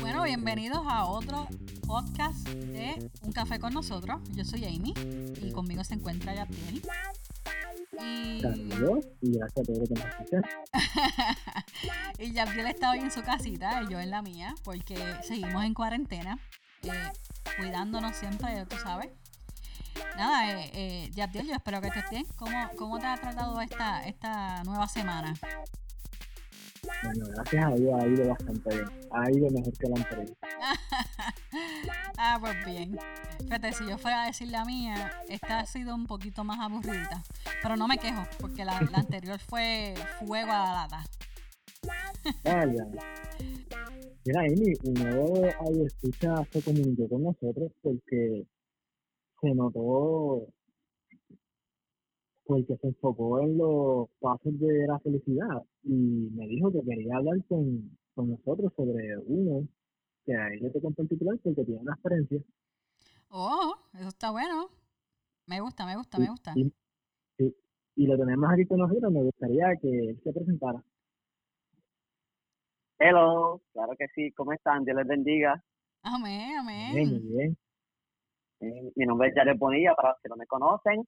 Bueno, bienvenidos a otro podcast de Un Café con nosotros. Yo soy Amy y conmigo se encuentra Yatiel. Y, Saludos y gracias a todos los que nos escuchan. y Yatiel está hoy en su casita y yo en la mía porque seguimos en cuarentena, eh, cuidándonos siempre, tú sabes. Nada, eh, eh, Yatiel, yo espero que estés bien. ¿Cómo, cómo te ha tratado esta, esta nueva semana? Bueno, gracias a Dios ha ido bastante bien. Ha ido mejor que la anterior. ah, pues bien. Fíjate, si yo fuera a decir la mía, esta ha sido un poquito más aburrida. Pero no me quejo, porque la, la anterior fue fuego a la lata. Vaya. Mira, Amy, un nuevo audio escucha se comunicó con nosotros porque se notó porque se enfocó en los pasos de la felicidad y me dijo que quería hablar con, con nosotros sobre uno que a él le tocó en particular porque tiene una experiencia. Oh, eso está bueno. Me gusta, me gusta, me gusta. Y, y, y lo tenemos aquí con nosotros, me gustaría que él se presentara. Hello, claro que sí, ¿cómo están? Dios les bendiga. Amén, amén. Bien, muy bien. Eh, mi nombre es Jared Bonilla, para los que no me conocen.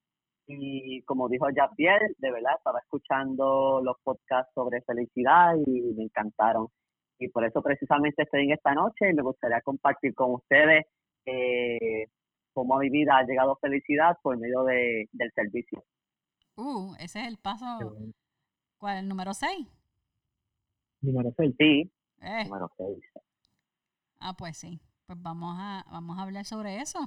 Y como dijo Javier, de verdad estaba escuchando los podcasts sobre felicidad y me encantaron. Y por eso precisamente estoy en esta noche y me gustaría compartir con ustedes eh, cómo a mi vida ha llegado felicidad por medio de, del servicio. Uh, ese es el paso. ¿Cuál? ¿El número 6? Número 6. Sí, Eh, número seis. ah, pues sí. Pues vamos a, vamos a hablar sobre eso.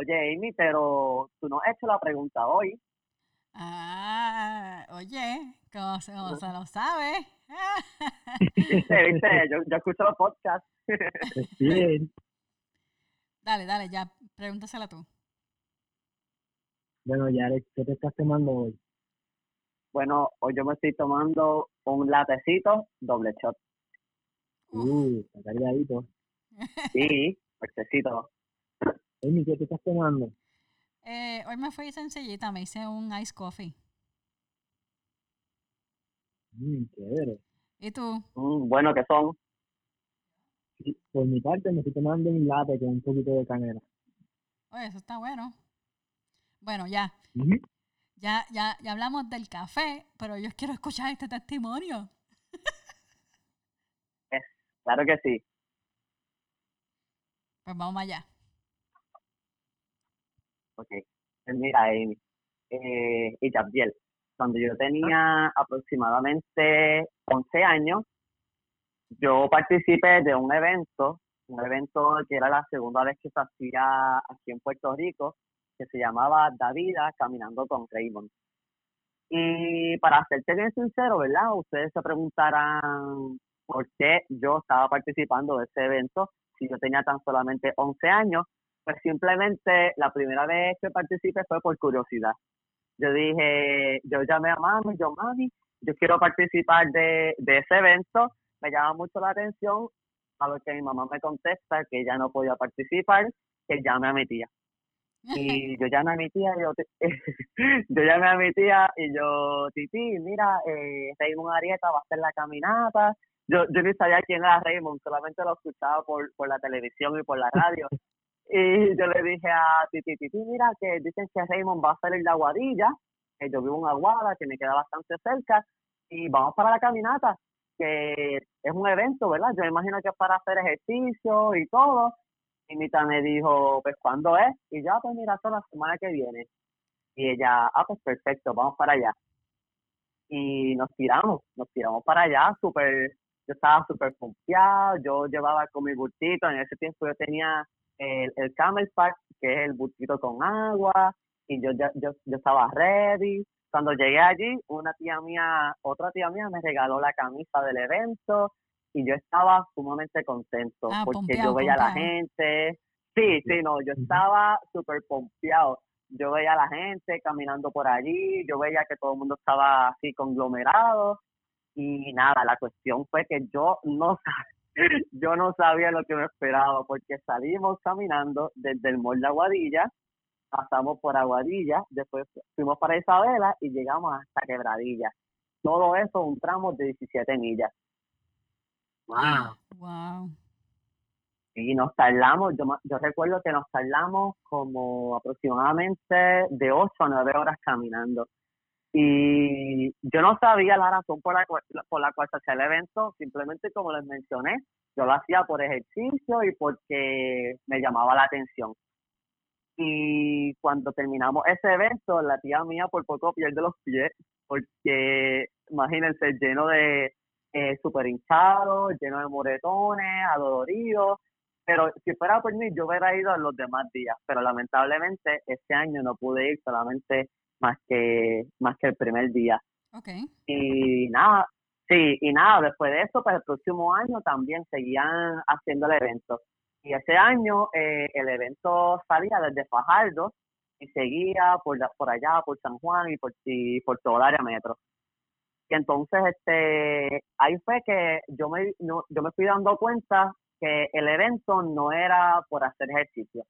Oye, Amy, pero tú no has hecho la pregunta hoy. Ah, oye, como se, como se lo sabe. ¿Viste? ¿Viste? Yo, yo escucho los podcasts. Bien. dale, dale, ya, pregúntasela tú. Bueno, Jared, ¿qué te estás tomando hoy? Bueno, hoy yo me estoy tomando un latecito doble shot. Uh, está cargadito. Sí, fuertecito. Amy, ¿qué te estás tomando? Eh, hoy me fui sencillita, me hice un ice coffee. Mmm, chévere. ¿Y tú? Mm, bueno, que son. Sí, por mi parte, me estoy tomando un latte con un poquito de canela. Oye, eso está bueno. Bueno, ya, ya, ya, ya hablamos del café, pero yo quiero escuchar este testimonio. Claro que sí. Pues vamos allá. Ok. Pues mira, Amy eh, y Gabriel, cuando yo tenía aproximadamente 11 años, yo participé de un evento, un evento que era la segunda vez que se hacía aquí en Puerto Rico, que se llamaba Davida Caminando con Raymond. Y para serte bien sincero, ¿verdad? Ustedes se preguntarán por qué yo estaba participando de ese evento si yo tenía tan solamente 11 años. Pues simplemente la primera vez que participé fue por curiosidad. Yo dije, yo llamé a mami, yo mami, yo quiero participar de, de ese evento, me llama mucho la atención, a lo que mi mamá me contesta que ella no podía participar, que llame a mi tía. Y yo llamé a mi tía, y yo, yo llamé a mi tía y yo, Titi, mira, eh, Raymond Arieta va a hacer la caminata. Yo, yo ni sabía quién era Raymond, solamente lo escuchaba por, por la televisión y por la radio. y yo le dije a Titi, Titi, mira, que dicen que Raymond va a el de Aguadilla, que yo vivo en Aguada, que me queda bastante cerca, y vamos para la caminata, que es un evento, ¿verdad? Yo imagino que es para hacer ejercicio y todo. Y Mita me dijo, pues, ¿cuándo es? Y ya, pues, mira, hasta la semana que viene. Y ella, ah, pues, perfecto, vamos para allá. Y nos tiramos, nos tiramos para allá, súper, yo estaba súper confiado, yo llevaba con mi bultito, en ese tiempo yo tenía el, el Camel Pack, que es el bultito con agua, y yo, ya- yo, yo estaba ready. Cuando llegué allí, una tía mía, otra tía mía me regaló la camisa del evento, y yo estaba sumamente contento Ah, porque pompeado, yo veía a la gente. Sí, sí, no, yo estaba súper pompeado. Yo veía a la gente caminando por allí, yo veía que todo el mundo estaba así conglomerado y nada, la cuestión fue que yo no, yo no sabía lo que me esperaba porque salimos caminando desde el mall de Aguadilla, pasamos por Aguadilla, después fuimos para Isabela y llegamos hasta Quebradilla. Todo eso un tramo de 17 millas. Wow. Wow. Y nos tardamos, yo, yo recuerdo que nos tardamos como aproximadamente de 8 a 9 horas caminando. Y yo no sabía la razón por la, cual, por la cual se hacía el evento, simplemente como les mencioné, yo lo hacía por ejercicio y porque me llamaba la atención. Y cuando terminamos ese evento, la tía mía por poco pierde los pies, porque imagínense, lleno de eh, super hinchados, lleno de moretones, adoloridos. Pero si fuera por mí, yo hubiera ido en los demás días, pero lamentablemente este año no pude ir solamente más que más que el primer día. Okay. Y nada, sí, y nada, después de eso, pues el próximo año también seguían haciendo el evento. Y ese año eh, el evento salía desde Fajardo y seguía por, por allá, por San Juan y por, y por toda el área metro. Y entonces, este, ahí fue que yo me, no, yo me fui dando cuenta que el evento no era por hacer ejercicio,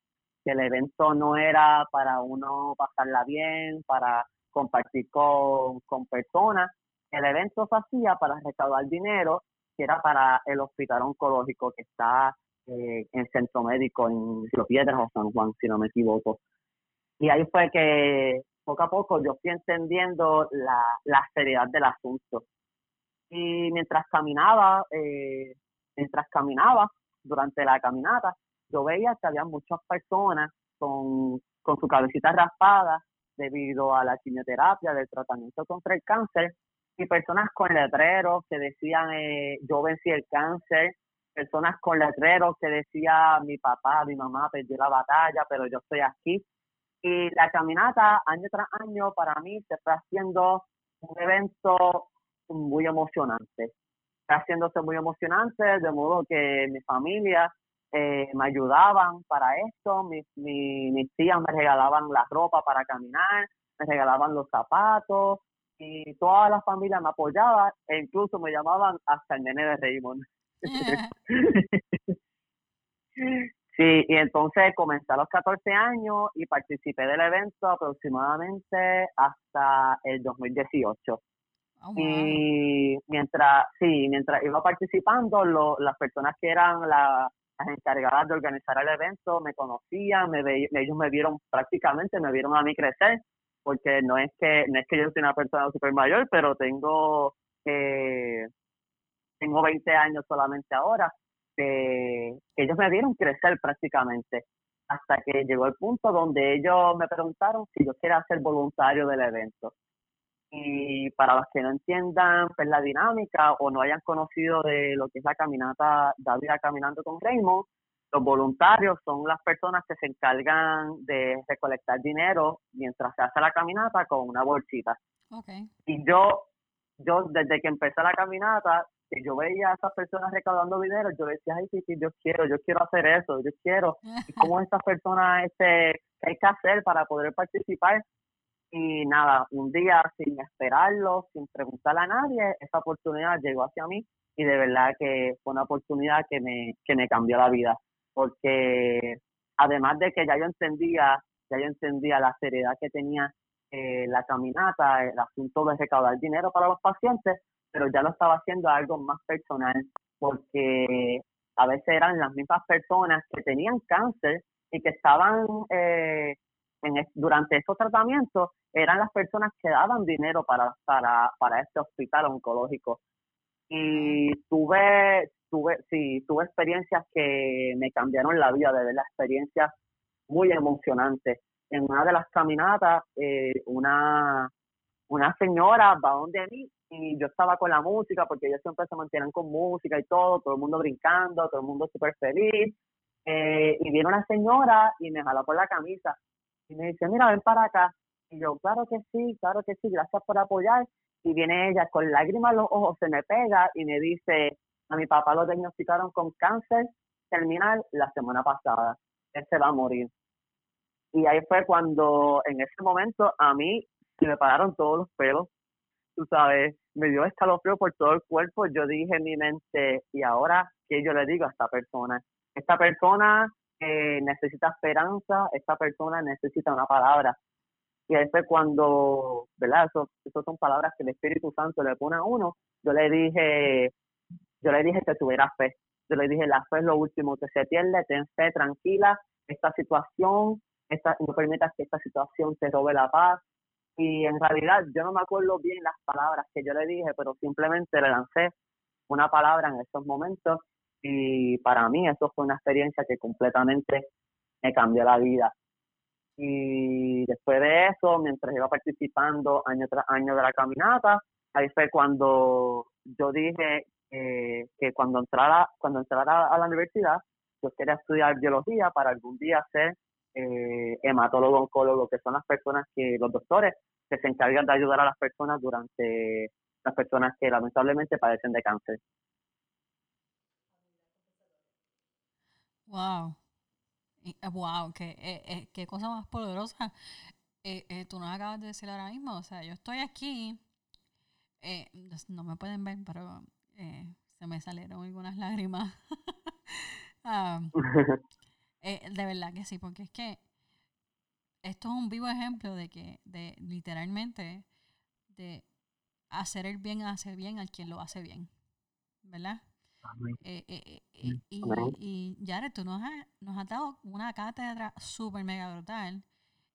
que el evento no era para uno pasarla bien, para compartir con, con personas. El evento se hacía para recaudar dinero, que era para el hospital oncológico que está eh, en Centro Médico en Río Piedras o San Juan, si no me equivoco. Y ahí fue que poco a poco yo fui entendiendo la, la seriedad del asunto. Y mientras caminaba, eh, mientras caminaba, durante la caminata, yo veía que había muchas personas con, con su cabecita raspada debido a la quimioterapia del tratamiento contra el cáncer y personas con letreros que decían eh, yo vencí el cáncer, personas con letreros que decía mi papá, mi mamá perdió la batalla, pero yo estoy aquí. Y la caminata año tras año para mí se está haciendo un evento muy emocionante. Está haciéndose muy emocionante, de modo que mi familia eh, me ayudaban para esto, mis, mis, mis tías me regalaban la ropa para caminar, me regalaban los zapatos y toda la familia me apoyaba e incluso me llamaban hasta el nene de Raymond. sí, y entonces comencé a los 14 años y participé del evento aproximadamente hasta el 2018. Y mientras, sí, mientras iba participando, lo, las personas que eran la, las encargadas de organizar el evento me conocían, me ellos me vieron prácticamente, me vieron a mí crecer, porque no es que no es que yo soy una persona super mayor, pero tengo eh, tengo 20 años solamente ahora, que, ellos me vieron crecer prácticamente, hasta que llegó el punto donde ellos me preguntaron si yo quería ser voluntario del evento. Y para los que no entiendan pues, la dinámica o no hayan conocido de lo que es la caminata David Caminando con Raymond, los voluntarios son las personas que se encargan de recolectar dinero mientras se hace la caminata con una bolsita. Y yo, yo desde que empecé la caminata, que yo veía a esas personas recaudando dinero, yo decía, ay, sí, sí, yo quiero, yo quiero hacer eso, yo quiero. ¿Y cómo estas personas, este, qué hay que hacer para poder participar? Y nada, un día sin esperarlo, sin preguntarle a nadie, esa oportunidad llegó hacia mí y de verdad que fue una oportunidad que me, que me cambió la vida. Porque además de que ya yo entendía, ya yo entendía la seriedad que tenía eh, la caminata, el asunto de recaudar dinero para los pacientes, pero ya lo estaba haciendo algo más personal, porque a veces eran las mismas personas que tenían cáncer y que estaban eh, en, durante estos tratamientos, eran las personas que daban dinero para, para, para este hospital oncológico. Y tuve, tuve, sí, tuve experiencias que me cambiaron la vida, de ver las experiencias muy emocionantes. En una de las caminatas, eh, una, una señora va donde mí y yo estaba con la música porque ellos siempre se mantienen con música y todo, todo el mundo brincando, todo el mundo súper feliz. Eh, y viene una señora y me jaló por la camisa y me dice, mira, ven para acá. Y yo, claro que sí, claro que sí, gracias por apoyar. Y viene ella con lágrimas en los ojos, se me pega y me dice, a mi papá lo diagnosticaron con cáncer terminal la semana pasada. Él se va a morir. Y ahí fue cuando, en ese momento, a mí se me pararon todos los pelos tú sabes, me dio escalofrío por todo el cuerpo. Yo dije en mi mente, ¿y ahora qué yo le digo a esta persona? Esta persona necesita esperanza, esta persona necesita una palabra. Y ahí fue cuando, ¿verdad? Eso son palabras que el Espíritu Santo le pone a uno. Yo le dije, yo le dije que tuviera fe. Yo le dije, la fe es lo último que se pierde, ten fe, tranquila, esta situación, esta, no permitas que esta situación te robe la paz. Y en realidad yo no me acuerdo bien las palabras que yo le dije, pero simplemente le lancé una palabra en esos momentos y para mí eso fue una experiencia que completamente me cambió la vida. Y después de eso, mientras iba participando año tras año de la caminata, ahí fue cuando yo dije que cuando entrara, cuando entrara a la universidad, yo quería estudiar biología para algún día ser eh, hematólogo oncólogo, que son las personas que, los doctores, que se encargan de ayudar a las personas durante las personas que lamentablemente padecen de cáncer. Wow. Wow, qué, eh, eh, qué cosa más poderosa. Eh, tú nos acabas de decir ahora mismo. O sea, yo estoy aquí. no me pueden ver, pero se me salieron algunas lágrimas. De verdad que sí, porque es que esto es un vivo ejemplo de que, de literalmente, de hacer el bien, hacer bien al quien lo hace bien. ¿Verdad? Eh, eh, eh, mm, y, y Jared, tú nos has, nos has dado una cátedra súper mega brutal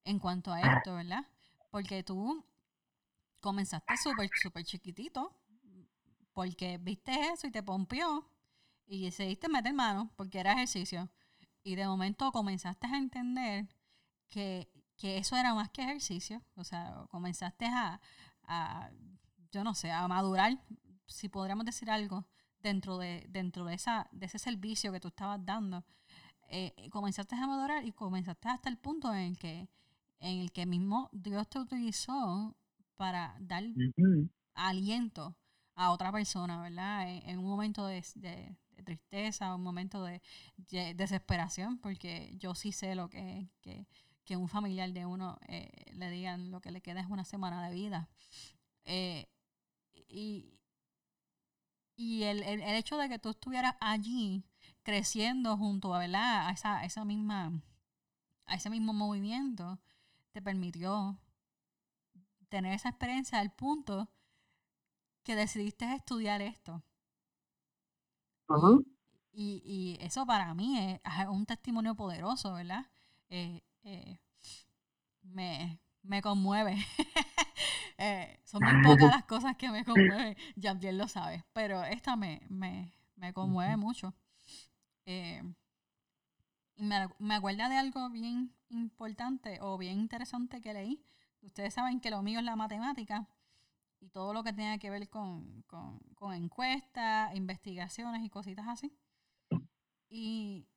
en cuanto a esto, ¿verdad? Porque tú comenzaste súper, súper chiquitito, porque viste eso y te pompió y decidiste meter mano porque era ejercicio. Y de momento comenzaste a entender que, que eso era más que ejercicio. O sea, comenzaste a, a, yo no sé, a madurar, si podríamos decir algo, dentro de, dentro de, esa, de ese servicio que tú estabas dando, eh, comenzaste a madurar y comenzaste hasta el punto en el que, en el que mismo Dios te utilizó para dar aliento a otra persona, ¿verdad? En, un momento de, de, tristeza, un momento de, desesperación, porque yo sí sé lo que, que, que un familiar de uno eh, le digan lo que le queda es una semana de vida. Eh, y, y el, el, el, hecho de que tú estuvieras allí creciendo junto a, ¿verdad? a, esa, esa misma, a ese mismo movimiento te permitió tener esa experiencia al punto que decidiste estudiar esto. y, y, eso para mí es, un testimonio poderoso, ¿verdad? Eh, eh, me, me conmueve. Eh, son muy pocas las cosas que me conmueven, ya bien lo sabes, pero esta me, me, me conmueve mucho. Eh, me, me acuerda de algo bien importante o bien interesante que leí. Ustedes saben que lo mío es la matemática y todo lo que tenga que ver con, con, con encuestas, investigaciones y cositas así. Y,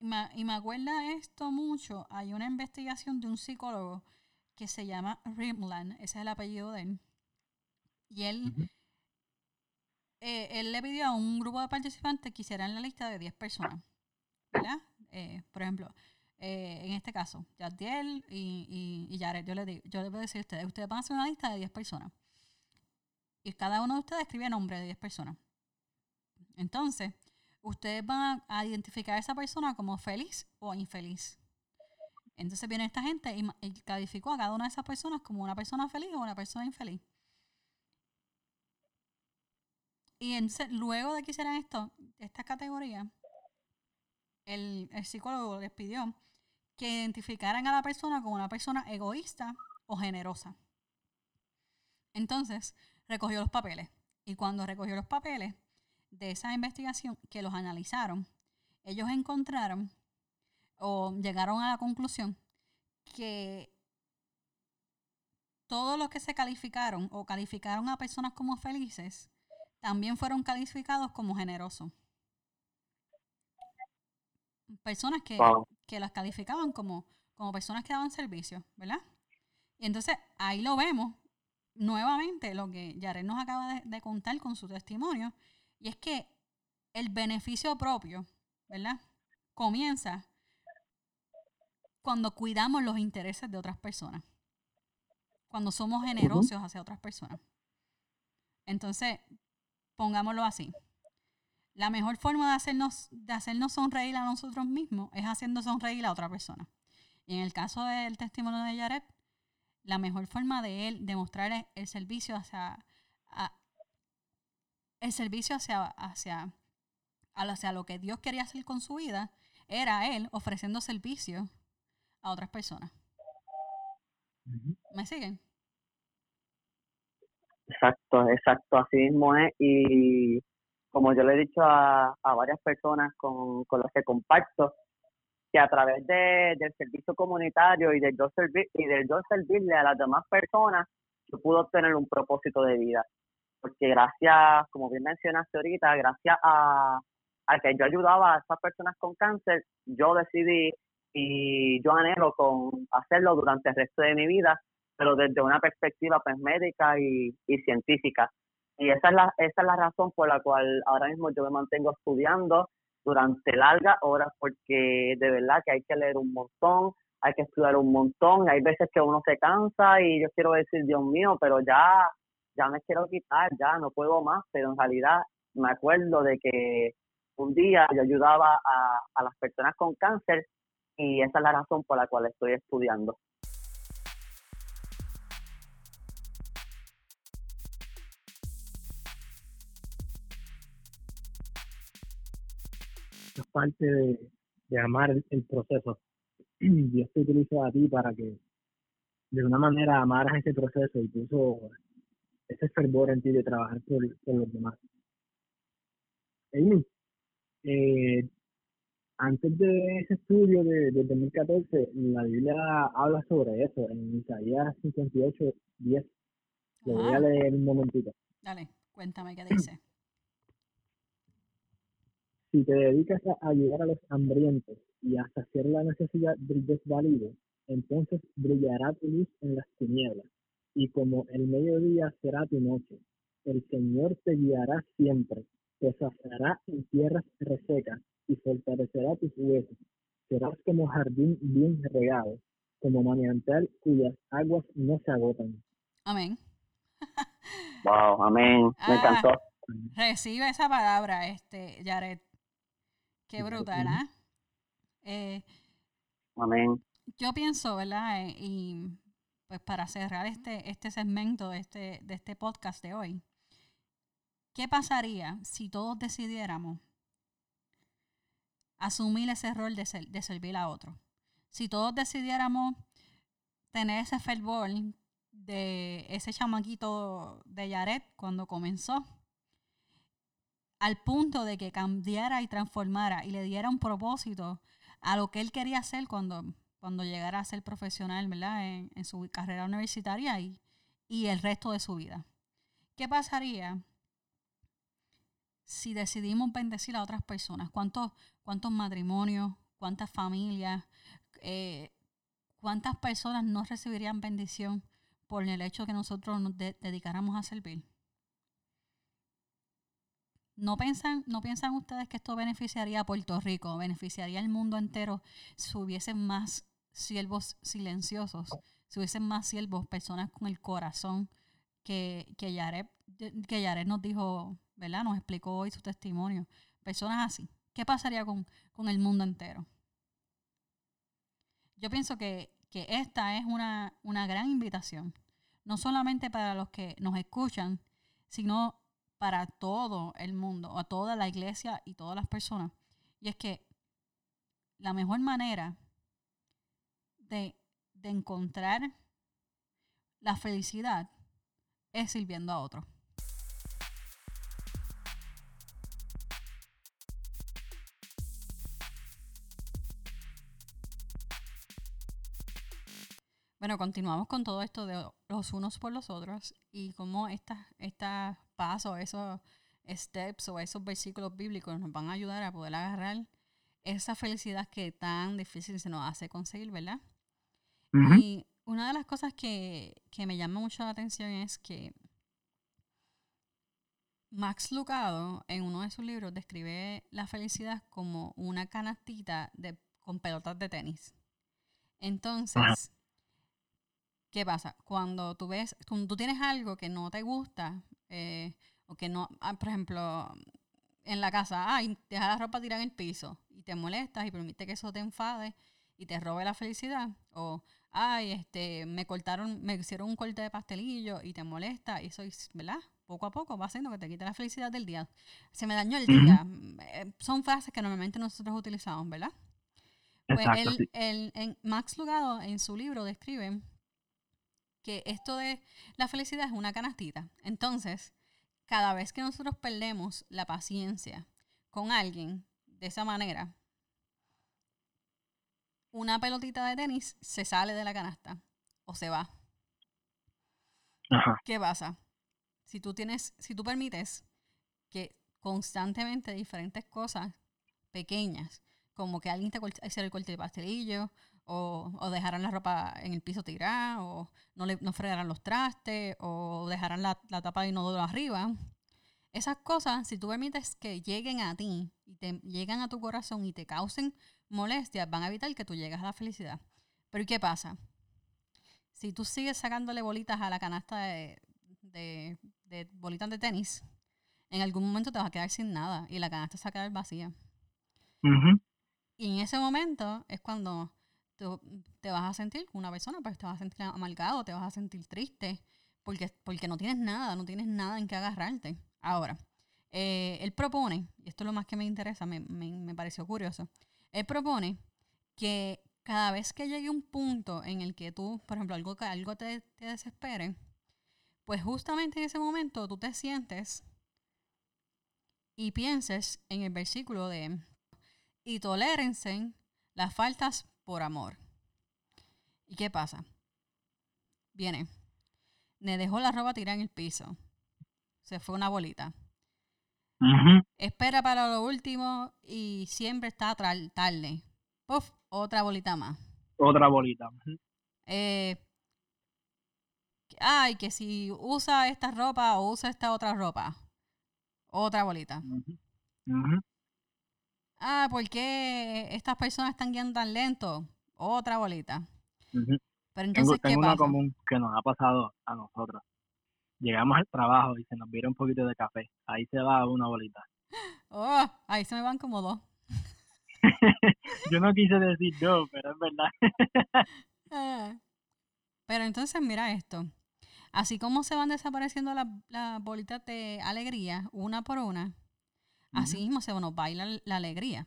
me, y me acuerda esto mucho. Hay una investigación de un psicólogo que se llama Rimland, ese es el apellido de él. Y él, eh, él le pidió a un grupo de participantes que hicieran la lista de 10 personas. ¿Verdad? Eh, por ejemplo, eh, en este caso, Yadiel y, y, Jared, yo le digo, yo les voy a decir a ustedes, ustedes van a hacer una lista de 10 personas. Y cada uno de ustedes escribe nombre de 10 personas. Entonces, ustedes van a identificar a esa persona como feliz o infeliz. Entonces viene esta gente y, calificó a cada una de esas personas como una persona feliz o una persona infeliz. Y luego de que hicieran esto, esta categoría, el psicólogo les pidió que identificaran a la persona como una persona egoísta o generosa. Entonces, recogió los papeles. Y cuando recogió los papeles de esa investigación, que los analizaron, ellos encontraron o llegaron a la conclusión que todos los que se calificaron o calificaron a personas como felices también fueron calificados como generosos. Personas que, que las calificaban como, como personas que daban servicio, ¿verdad? Y entonces ahí lo vemos nuevamente, lo que Jared nos acaba de, de contar con su testimonio, y es que el beneficio propio, ¿verdad? Comienza cuando cuidamos los intereses de otras personas, cuando somos generosos hacia otras personas. Entonces, pongámoslo así. La mejor forma de hacernos, de hacernos sonreír a nosotros mismos es haciendo sonreír a otra persona. Y en el caso del testimonio de Yaret, la mejor forma de él demostrar el servicio hacia el servicio hacia, hacia, hacia lo que Dios quería hacer con su vida era él ofreciendo servicio a otras personas. ¿Me siguen? Exacto, exacto, así mismo es. Y como yo le he dicho a, a varias personas con, con las que comparto, que a través de, del servicio comunitario y del yo, servir, y del yo servirle a las demás personas, yo pude obtener un propósito de vida. Porque gracias, como bien mencionaste ahorita, gracias a, a que yo ayudaba a esas personas con cáncer, yo decidí y yo anhelo con hacerlo durante el resto de mi vida, pero desde una perspectiva pues médica y, y científica. Y esa es la esa es la razón por la cual ahora mismo yo me mantengo estudiando durante largas horas porque de verdad que hay que leer un montón, hay que estudiar un montón, hay veces que uno se cansa y yo quiero decir, Dios mío, pero ya ya me quiero quitar, ya no puedo más, pero en realidad me acuerdo de que un día yo ayudaba a, a las personas con cáncer y esa es la razón por la cual estoy estudiando. Es parte de, de amar el, proceso. Dios te utiliza a ti para que de una manera amaras ese proceso y puso ese fervor en ti de trabajar por, los demás. Amy, eh, antes de ese estudio de, 2014, la Biblia habla sobre eso, en Isaías 58, 10. Lo voy a leer un momentito. Dale, cuéntame qué dice. Si te dedicas a ayudar a los hambrientos y a saciar la necesidad del desvalido, entonces brillará tu luz en las tinieblas, y como el mediodía será tu noche. El Señor te guiará siempre, te saciará en tierras resecas y fortalecerá tus huesos. Serás como jardín bien regado, como manantial cuyas aguas no se agotan. Amén. wow, amén. Me ah, encantó. Recibe esa palabra, este, Jared. Qué brutal, ¿ah? ¿eh? amén. Yo pienso, ¿verdad? Eh, y pues para cerrar este, este segmento de este, de este podcast de hoy, ¿qué pasaría si todos decidiéramos asumir ese rol de, servir a otro. Si todos decidiéramos tener ese fervor de ese chamaquito de Yaret cuando comenzó, al punto de que cambiara y transformara y le diera un propósito a lo que él quería hacer cuando, cuando llegara a ser profesional ¿verdad? En, su carrera universitaria y, y el resto de su vida. ¿Qué pasaría si decidimos bendecir a otras personas? ¿Cuántos, cuántos matrimonios, cuántas familias, eh, cuántas personas no recibirían bendición por el hecho que nosotros nos dedicáramos a servir? ¿No piensan, ¿No piensan ustedes que esto beneficiaría a Puerto Rico, beneficiaría al mundo entero si hubiesen más siervos silenciosos, si hubiesen más siervos, personas con el corazón que, que, que Yaret nos dijo ¿verdad? Nos explicó hoy su testimonio. Personas así. ¿Qué pasaría con, el mundo entero? Yo pienso que, esta es una, una gran invitación, no solamente para los que nos escuchan, sino para todo el mundo, a toda la iglesia y todas las personas. Y es que la mejor manera de, de encontrar la felicidad es sirviendo a otros. Bueno, continuamos con todo esto de los unos por los otros y cómo estos esta pasos, esos steps o esos versículos bíblicos nos van a ayudar a poder agarrar esa felicidad que tan difícil se nos hace conseguir, ¿verdad? Y una de las cosas que, que me llama mucho la atención es que Max Lucado en uno de sus libros describe la felicidad como una canastita de, con pelotas de tenis. Entonces, ¿Qué pasa? Cuando tú ves, cuando tú tienes algo que no te gusta, eh, o que no, ah, por ejemplo, en la casa, ay, deja la ropa tirada en el piso y te molestas y permite que eso te enfade y te robe la felicidad, o ay, este, me cortaron, me hicieron un corte de pastelillo y te molesta, y eso es, ¿verdad? Poco a poco va haciendo que te quite la felicidad del día. Se me dañó el día. Eh, son frases que normalmente nosotros utilizamos, ¿verdad? Pues el, el, en Max Lugado en su libro describe que esto de la felicidad es una canastita. Entonces, cada vez que nosotros perdemos la paciencia con alguien de esa manera, una pelotita de tenis se sale de la canasta o se va. ¿Qué pasa? Si tú tienes, si tú permites que constantemente diferentes cosas pequeñas, como que alguien te hiciera el corte de pastelillo, o, o dejaran la ropa en el piso tirada, o no, le, no fregaran los trastes, o dejaran la, la tapa de inodoro arriba. Esas cosas, si tú permites que lleguen a ti y te llegan a tu corazón y te causen molestias van a evitar que tú llegues a la felicidad. Pero ¿y qué pasa? Si tú sigues sacándole bolitas a la canasta de, de, bolitas de tenis, en algún momento te vas a quedar sin nada y la canasta se va a quedar vacía. Y en ese momento es cuando tú te vas a sentir una persona, pues te vas a sentir amargado, te vas a sentir triste, porque, porque no tienes nada, no tienes nada en que agarrarte. Ahora, eh, él propone, y esto es lo más que me interesa, me, me, me pareció curioso, él propone que cada vez que llegue un punto en el que tú, por ejemplo, algo, algo te, te desespere, pues justamente en ese momento tú te sientes y pienses en el versículo de y tolérense las faltas por amor. ¿Y qué pasa? Viene, me dejó la ropa tirada en el piso. Se fue una bolita. Espera para lo último y siempre está tarde. Puf, otra bolita más. Otra bolita. Eh, ay, que si usa esta ropa o usa esta otra ropa. Otra bolita. Ah, ¿por qué estas personas están guiando tan lento? Otra bolita. Pero entonces, tengo, una común que nos ha pasado a nosotros llegamos al trabajo y se nos vira un poquito de café. Ahí se va una bolita. Oh, ahí se me van como dos. Yo no quise decir dos, pero es verdad. Ah. pero entonces mira esto. Así como se van desapareciendo las bolitas de alegría una por una, así mismo se nos baila la alegría.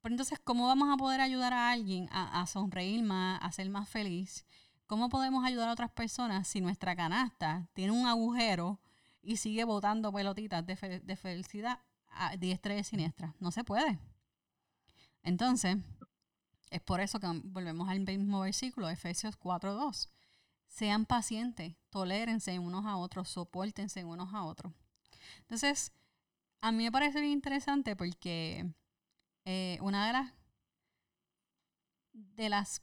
Pero entonces, ¿cómo vamos a poder ayudar a alguien a, a sonreír más, a ser más feliz? ¿Cómo podemos ayudar a otras personas si nuestra canasta tiene un agujero y sigue botando pelotitas de, felicidad a diestra y siniestra? No se puede. Entonces, es por eso que volvemos al mismo versículo, Efesios 4.2. Sean pacientes, tolérense unos a otros, soportense unos a otros. Entonces, a mí me parece bien interesante porque eh, una de las, de las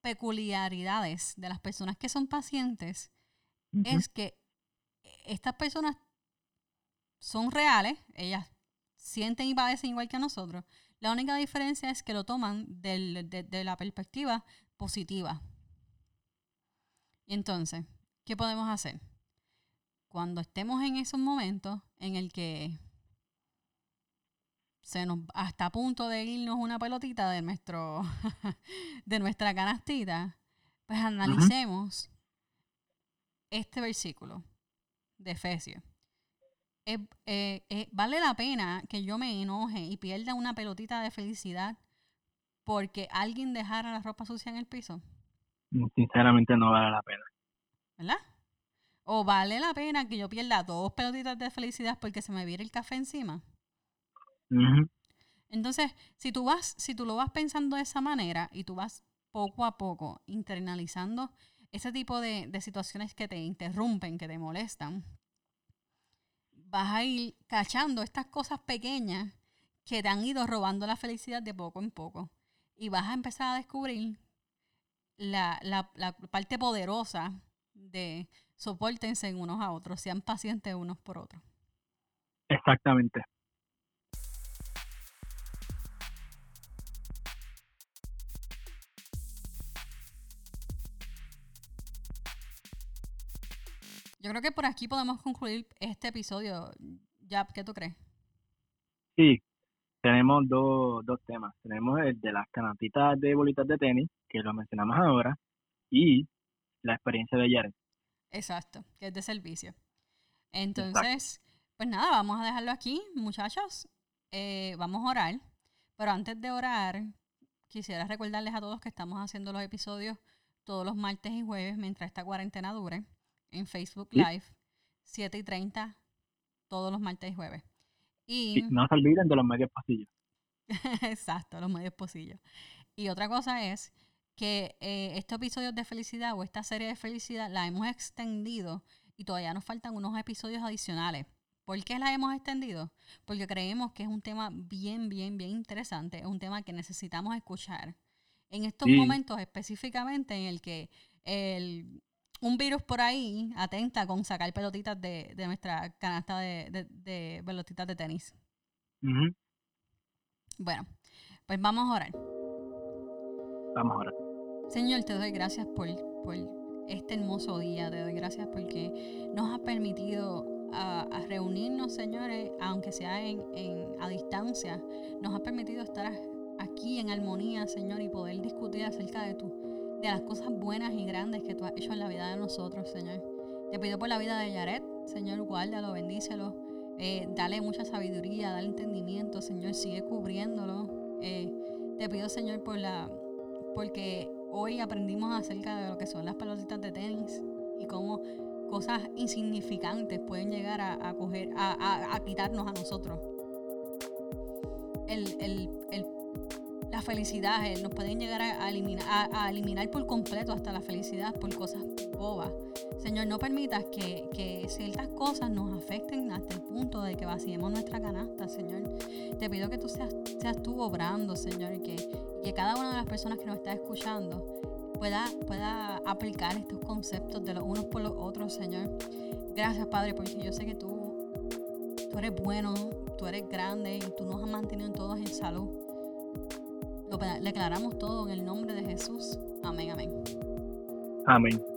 peculiaridades de las personas que son pacientes es que estas personas son reales, ellas sienten y padecen igual que nosotros. La única diferencia es que lo toman de, la perspectiva positiva. Entonces, ¿qué podemos hacer? Cuando estemos en esos momentos en el que se nos hasta a punto de irnos una pelotita de nuestro de nuestra canastita, pues analicemos este versículo de Efesios. Eh, eh, ¿Vale la pena que yo me enoje y pierda una pelotita de felicidad porque alguien dejara la ropa sucia en el piso? Sinceramente no vale la pena. ¿Verdad? ¿O vale la pena que yo pierda dos pelotitas de felicidad porque se me viera el café encima? Entonces, si tú vas, si tú lo vas pensando de esa manera y tú vas poco a poco internalizando ese tipo de, situaciones que te interrumpen, que te molestan, vas a ir cachando estas cosas pequeñas que te han ido robando la felicidad de poco en poco. Y vas a empezar a descubrir la, la, la parte poderosa de soportense unos a otros, sean pacientes unos por otros. Exactamente. Yo creo que por aquí podemos concluir este episodio. Ya, ¿qué tú crees? Sí, tenemos dos, dos temas. Tenemos el de las canastitas de bolitas de tenis, que lo mencionamos ahora, y la experiencia de Jared. Exacto, que es de servicio. Entonces, pues nada, vamos a dejarlo aquí, muchachos. Eh, vamos a orar. Pero antes de orar, quisiera recordarles a todos que estamos haciendo los episodios todos los martes y jueves mientras esta cuarentena dure en Facebook Live, 7 y 30, todos los martes y jueves. Y, no se olviden de los medios pasillos. Exacto, los medios pasillos. Y otra cosa es que eh, estos episodios de felicidad o esta serie de felicidad la hemos extendido y todavía nos faltan unos episodios adicionales. ¿Por qué la hemos extendido? Porque creemos que es un tema bien, bien, bien interesante, es un tema que necesitamos escuchar. En estos momentos específicamente en el que el, un virus por ahí atenta con sacar pelotitas de, nuestra canasta de, pelotitas de tenis. Bueno, pues vamos a orar. Vamos a orar. Señor, te doy gracias por, por este hermoso día. Te doy gracias porque nos ha permitido a, reunirnos, señores, aunque sea en, a distancia. Nos ha permitido estar aquí en armonía, Señor, y poder discutir acerca de tu de las cosas buenas y grandes que tú has hecho en la vida de nosotros, Señor. Te pido por la vida de Yaret, Señor, guárdalo, bendícelo, eh, dale mucha sabiduría, dale entendimiento, Señor, sigue cubriéndolo. Eh, te pido, Señor, por la, porque hoy aprendimos acerca de lo que son las pelotitas de tenis y cómo cosas insignificantes pueden llegar a, coger, a, quitarnos a nosotros. el, la felicidad, eh, nos pueden llegar a, eliminar, a, eliminar por completo hasta la felicidad por cosas bobas. Señor, no permitas que, que, ciertas cosas nos afecten hasta el punto de que vaciemos nuestra canasta, Señor. Te pido que tú seas, seas tú obrando, Señor, y que, que cada una de las personas que nos está escuchando pueda, pueda aplicar estos conceptos de los unos por los otros, Señor. Gracias, Padre, porque yo sé que tú, tú eres bueno, tú eres grande y tú nos has mantenido todos en salud. Lo declaramos todo en el nombre de Jesús. Amén, amén. Amén.